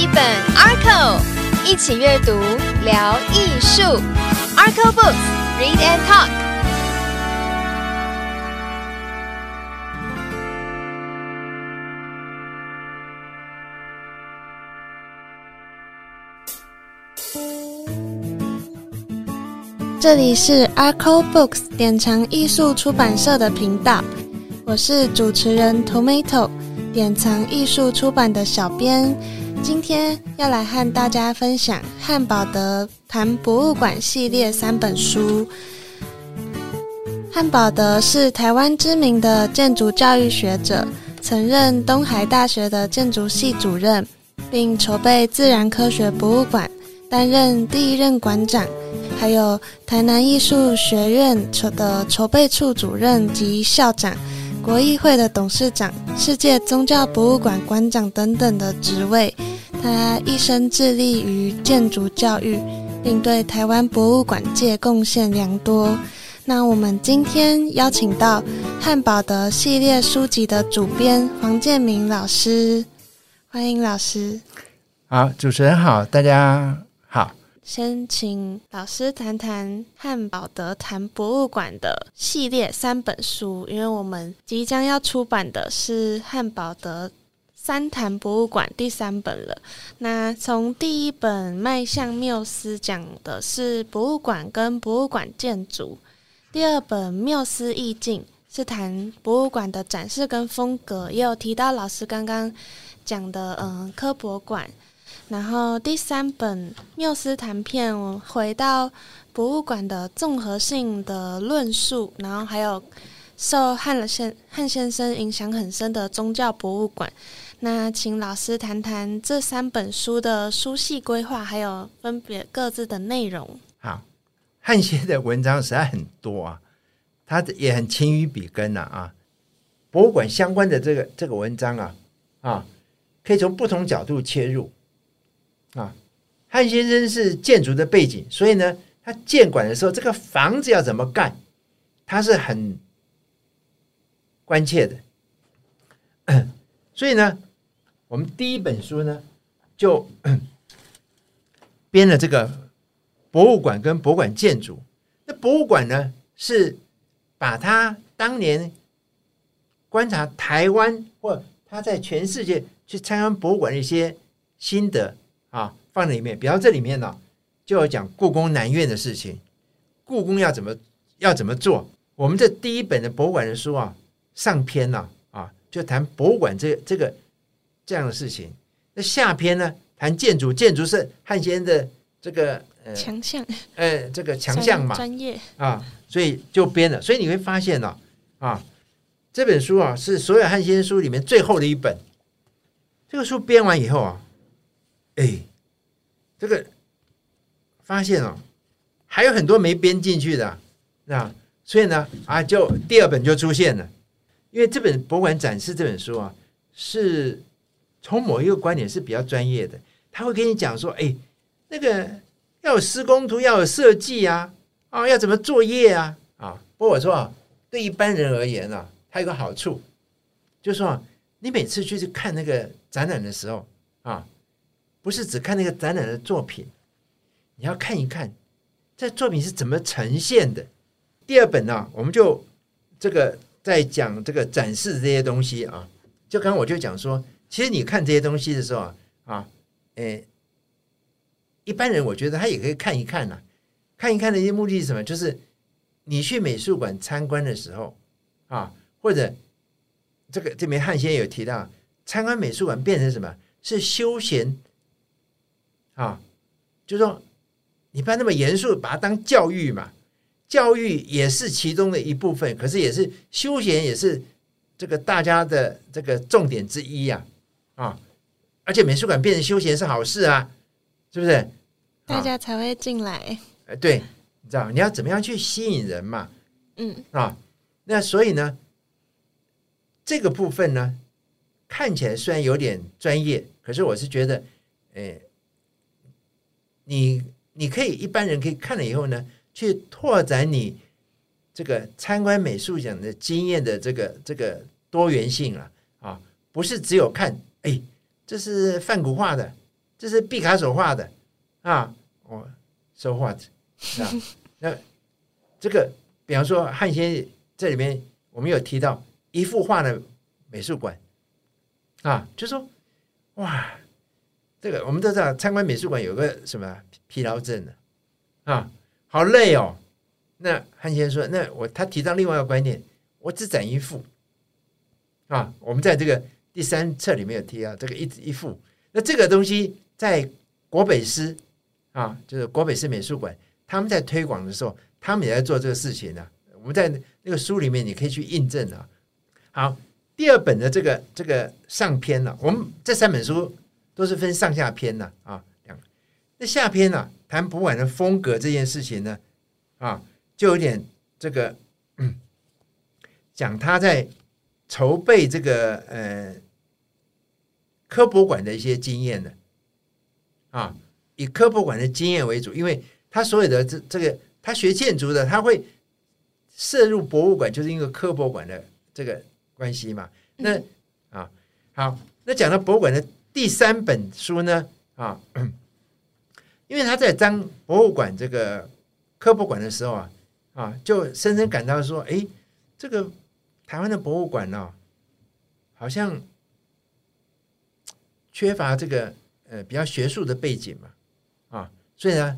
一本 Arco，一起阅读聊艺术。Arco Books，Read and Talk。这里是 Arco Books 典藏艺术出版社的频道，我是主持人 Tomato，典藏艺术出版的小编。今天要来和大家分享汉堡德谈博物馆系列三本书。汉堡德是台湾知名的建筑教育学者，曾任东海大学的建筑系主任，并筹备自然科学博物馆，担任第一任馆长。还有台南艺术学院筹的筹备处主任及校长，国议会的董事长，世界宗教博物馆馆长等等的职位。他一生致力于建筑教育，并对台湾博物馆界贡献良多。那我们今天邀请到汉堡德系列书籍的主编黄建明老师，欢迎老师。好，主持人好，大家好。先请老师谈谈汉堡德谈博物馆的系列三本书，因为我们即将要出版的是汉堡德三谈博物馆第三本了。那从第一本迈向缪斯讲的是博物馆跟博物馆建筑，第二本缪斯意境是谈博物馆的展示跟风格，也有提到老师刚刚讲的嗯科博馆。然后第三本缪斯谈片我回到博物馆的综合性的论述，然后还有受汉了先汉先生影响很深的宗教博物馆。那请老师谈谈这三本书的书系规划，还有分别各自的内容。好，汉先的文章实在很多啊，他也很勤于笔耕呐啊。博物馆相关的这个这个文章啊啊，可以从不同角度切入。啊，汉先生是建筑的背景，所以呢，他建馆的时候，这个房子要怎么盖，他是很关切的。所以呢，我们第一本书呢，就编了这个博物馆跟博物馆建筑。那博物馆呢，是把他当年观察台湾或他在全世界去参观博物馆的一些心得。啊，放在里面，比方这里面呢，就要讲故宫南院的事情，故宫要怎么要怎么做。我们这第一本的博物馆的书啊，上篇呢啊，就谈博物馆这这个这样的事情。那下篇呢，谈建筑，建筑是汉先的这个呃强项，呃这个强项嘛，专业啊，所以就编了。所以你会发现呢，啊，这本书啊是所有汉先书里面最后的一本。这个书编完以后啊。哎，这个发现哦，还有很多没编进去的，那所以呢啊，就第二本就出现了。因为这本博物馆展示这本书啊，是从某一个观点是比较专业的，他会跟你讲说，哎，那个要有施工图，要有设计啊，啊，要怎么作业啊，啊。不过我说啊，对一般人而言啊，它有个好处，就是说，你每次去去看那个展览的时候啊。不是只看那个展览的作品，你要看一看这作品是怎么呈现的。第二本呢，我们就这个在讲这个展示这些东西啊。就刚刚我就讲说，其实你看这些东西的时候啊，啊，诶，一般人我觉得他也可以看一看呐，看一看的一些目的是什么？就是你去美术馆参观的时候啊，或者这个这边汉先有提到，参观美术馆变成什么？是休闲。啊，就说，你不要那么严肃，把它当教育嘛。教育也是其中的一部分，可是也是休闲，也是这个大家的这个重点之一呀。啊，而且美术馆变成休闲是好事啊，是不是？大家才会进来。呃，对，你知道你要怎么样去吸引人嘛？嗯，啊，那所以呢，这个部分呢，看起来虽然有点专业，可是我是觉得，诶。你你可以一般人可以看了以后呢，去拓展你这个参观美术馆的经验的这个这个多元性啊啊，不是只有看哎，这是梵谷画的，这是毕卡索画的啊，哦，so what 啊？那这个，比方说汉先这里面，我们有提到一幅画的美术馆啊，就说哇，这个我们都知道，参观美术馆有个什么疲劳症的啊，好累哦。那汉先生说，那我他提到另外一个观念，我只展一幅啊。我们在这个第三册里面有提到这个一一幅，那这个东西在国北师啊，就是国北师美术馆，他们在推广的时候，他们也在做这个事情呢。我们在那个书里面你可以去印证啊。好，第二本的这个这个上篇呢，我们这三本书都是分上下篇的啊，两那下篇呢谈博物馆的风格这件事情呢啊。就有点这个讲他在筹备这个呃科博馆的一些经验的啊，以科博馆的经验为主，因为他所有的这这个他学建筑的，他会涉入博物馆，就是因为科博馆的这个关系嘛。那啊好，那讲到博物馆的第三本书呢啊，因为他在当博物馆这个科博馆的时候啊。啊，就深深感到说，哎，这个台湾的博物馆呢，好像缺乏这个呃比较学术的背景嘛，啊，所以呢，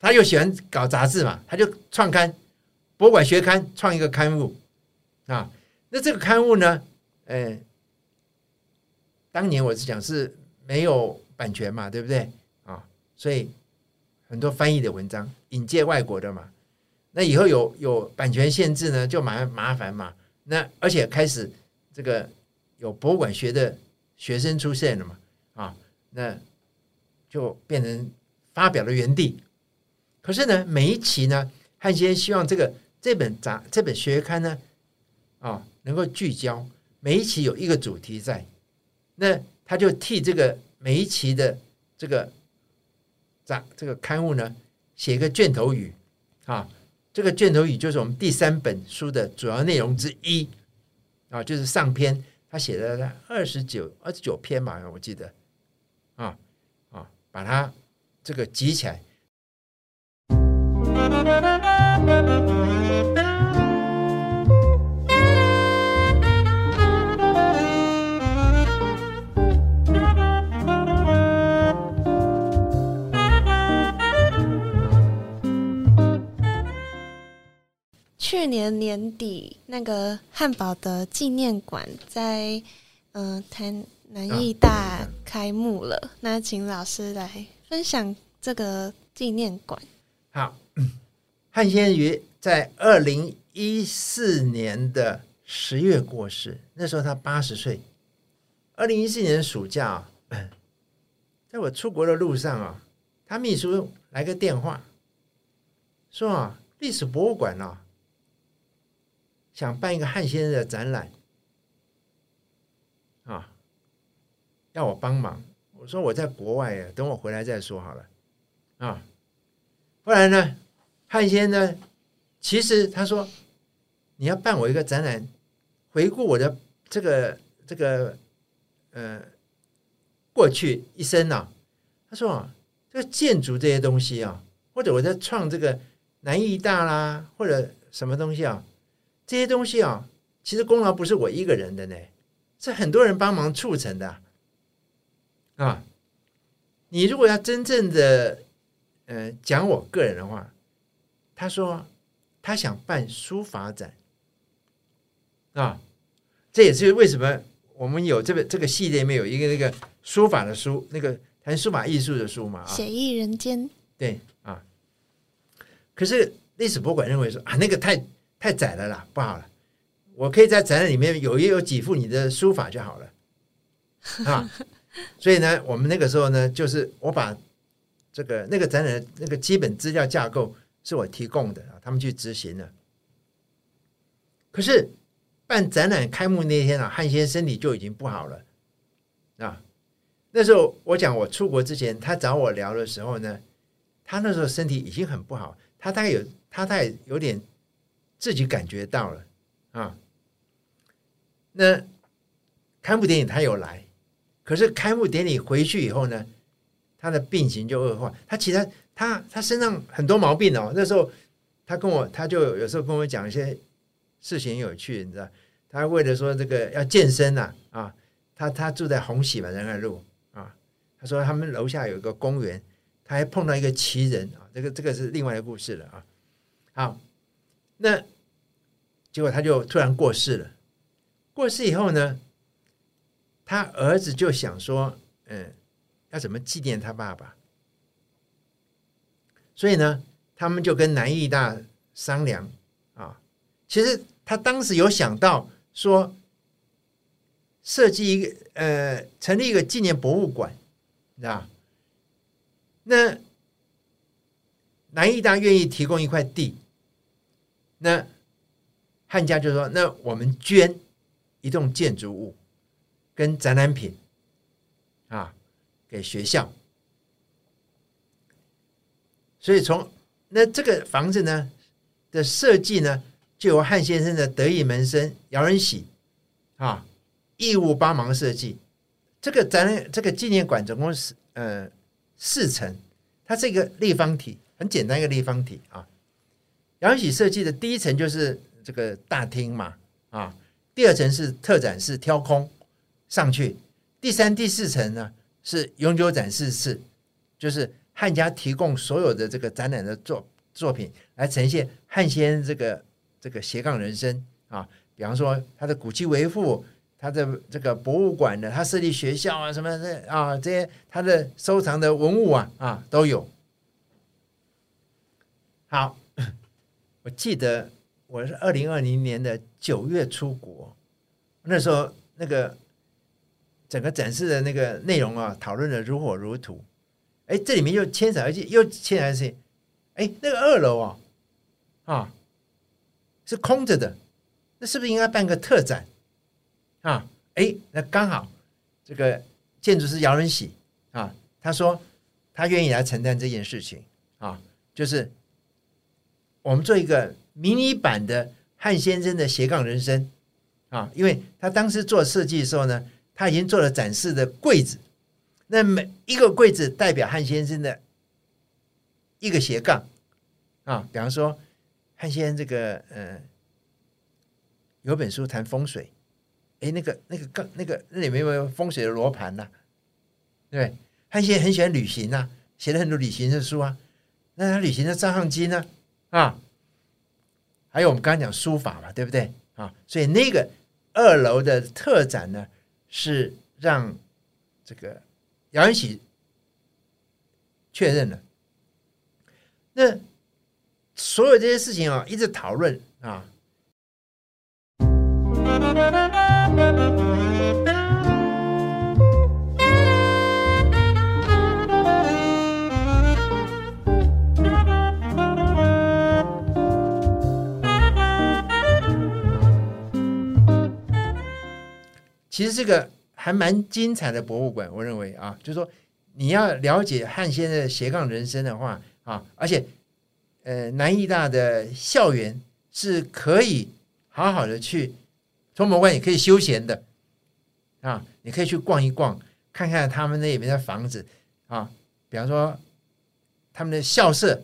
他又喜欢搞杂志嘛，他就创刊博物馆学刊，创一个刊物啊。那这个刊物呢，呃，当年我是讲是没有版权嘛，对不对啊？所以很多翻译的文章引介外国的嘛。那以后有有版权限制呢，就蛮麻烦嘛。那而且开始这个有博物馆学的学生出现了嘛，啊，那就变成发表的原地。可是呢，每一期呢，汉先希望这个这本杂这本学刊呢，啊，能够聚焦每一期有一个主题在，那他就替这个每一期的这个杂这个刊物呢，写一个卷头语啊。这个卷头语就是我们第三本书的主要内容之一啊，就是上篇他写的二十九二十九篇嘛，我记得啊啊，把它这个集起来。去年年底，那个汉堡的纪念馆在嗯台南艺大开幕了。那请老师来分享这个纪念馆。好，汉先瑜在二零一四年的十月过世，那时候他八十岁。二零一四年暑假，在我出国的路上啊，他秘书来个电话，说啊，历史博物馆啊。想办一个汉先生的展览，啊，要我帮忙。我说我在国外呀，等我回来再说好了。啊，后来呢，汉先呢，其实他说你要办我一个展览，回顾我的这个这个呃过去一生呐。他说啊，这个建筑这些东西啊，或者我在创这个南艺大啦，或者什么东西啊。这些东西啊，其实功劳不是我一个人的呢，是很多人帮忙促成的啊。你如果要真正的呃讲我个人的话，他说他想办书法展啊，这也是为什么我们有这个这个系列里面有一个那个书法的书，那个谈书法艺术的书嘛啊，写意人间对啊。可是历史博物馆认为说啊，那个太。太窄了啦，不好了。我可以在展览里面有也有几幅你的书法就好了 啊。所以呢，我们那个时候呢，就是我把这个那个展览的那个基本资料架构是我提供的啊，他们去执行了。可是办展览开幕那天啊，汉先生身体就已经不好了啊。那时候我讲我出国之前，他找我聊的时候呢，他那时候身体已经很不好，他大概有他大概有点。自己感觉到了啊，那开幕典礼他有来，可是开幕典礼回去以后呢，他的病情就恶化。他其实他他身上很多毛病哦。那时候他跟我，他就有时候跟我讲一些事情有趣，你知道？他为了说这个要健身呐，啊，他他住在红喜嘛仁爱路啊。他说他们楼下有一个公园，他还碰到一个奇人啊。这个这个是另外一个故事了啊。好，那结果他就突然过世了。过世以后呢，他儿子就想说，嗯，要怎么纪念他爸爸？所以呢，他们就跟南艺大商量啊。其实他当时有想到说，设计一个呃，成立一个纪念博物馆，知道那南艺大愿意提供一块地，那汉家就说，那我们捐。一栋建筑物跟展览品啊，给学校。所以从那这个房子呢的设计呢，就由汉先生的得意门生姚仁喜啊义务帮忙设计。这个展览这个纪念馆总共是呃四层，它是一个立方体，很简单一个立方体啊。杨喜设计的第一层就是这个大厅嘛啊。第二层是特展示挑空上去，第三、第四层呢是永久展示室，就是汉家提供所有的这个展览的作作品来呈现汉先这个这个斜杠人生啊，比方说他的古迹维护，他的这个博物馆的，他设立学校啊什么的啊，这些他的收藏的文物啊啊都有。好，我记得。我是二零二零年的九月出国，那时候那个整个展示的那个内容啊，讨论的如火如荼。哎，这里面又牵扯，而且又牵扯是，哎，那个二楼啊，啊，是空着的，那是不是应该办个特展啊？哎，那刚好这个建筑师姚仁喜啊，他说他愿意来承担这件事情啊，就是我们做一个。迷你版的汉先生的斜杠人生啊，因为他当时做设计的时候呢，他已经做了展示的柜子，那每一个柜子代表汉先生的一个斜杠啊，比方说汉先生这个呃有本书谈风水，哎，那个那个杠那个那里面有没有风水的罗盘呐？对，汉先生很喜欢旅行呐，写了很多旅行的书啊，那他旅行的照相机呢？还有我们刚刚讲书法嘛，对不对啊？所以那个二楼的特展呢，是让这个姚元喜确认了。那所有这些事情啊，一直讨论啊。其实这个还蛮精彩的博物馆，我认为啊，就是说你要了解汉先生的斜杠人生的话啊，而且呃南艺大的校园是可以好好的去从博物馆也可以休闲的啊，你可以去逛一逛，看看他们那里面的房子啊，比方说他们的校舍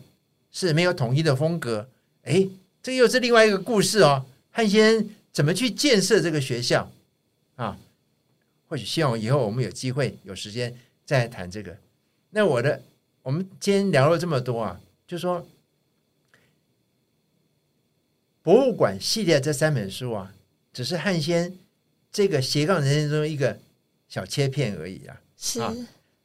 是没有统一的风格，哎，这又是另外一个故事哦。汉先怎么去建设这个学校啊？或许希望以后我们有机会有时间再谈这个。那我的，我们今天聊了这么多啊，就说博物馆系列这三本书啊，只是汉先这个斜杠人生中一个小切片而已啊。是。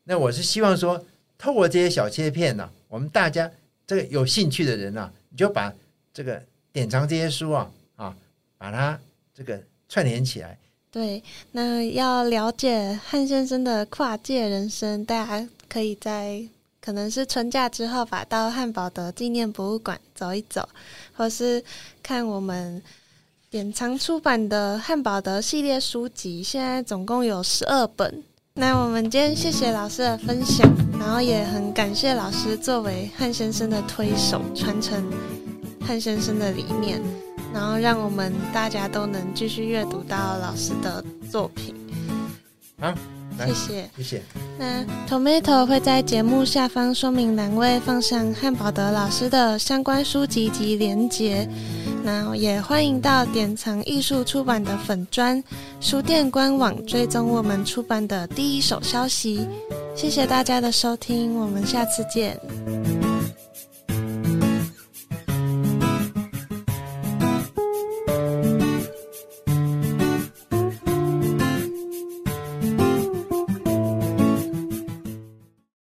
那我是希望说，透过这些小切片呢，我们大家这个有兴趣的人啊，你就把这个典藏这些书啊啊，把它这个串联起来。对，那要了解汉先生的跨界人生，大家可以在可能是春假之后吧，到汉堡的纪念博物馆走一走，或是看我们典藏出版的汉堡德系列书籍，现在总共有十二本。那我们今天谢谢老师的分享，然后也很感谢老师作为汉先生的推手，传承汉先生的理念。然后让我们大家都能继续阅读到老师的作品。啊，谢谢。谢谢。那 Tomato 会在节目下方说明栏位放上汉堡德老师的相关书籍及连结。那也欢迎到典藏艺术出版的粉砖书店官网追踪我们出版的第一手消息。谢谢大家的收听，我们下次见。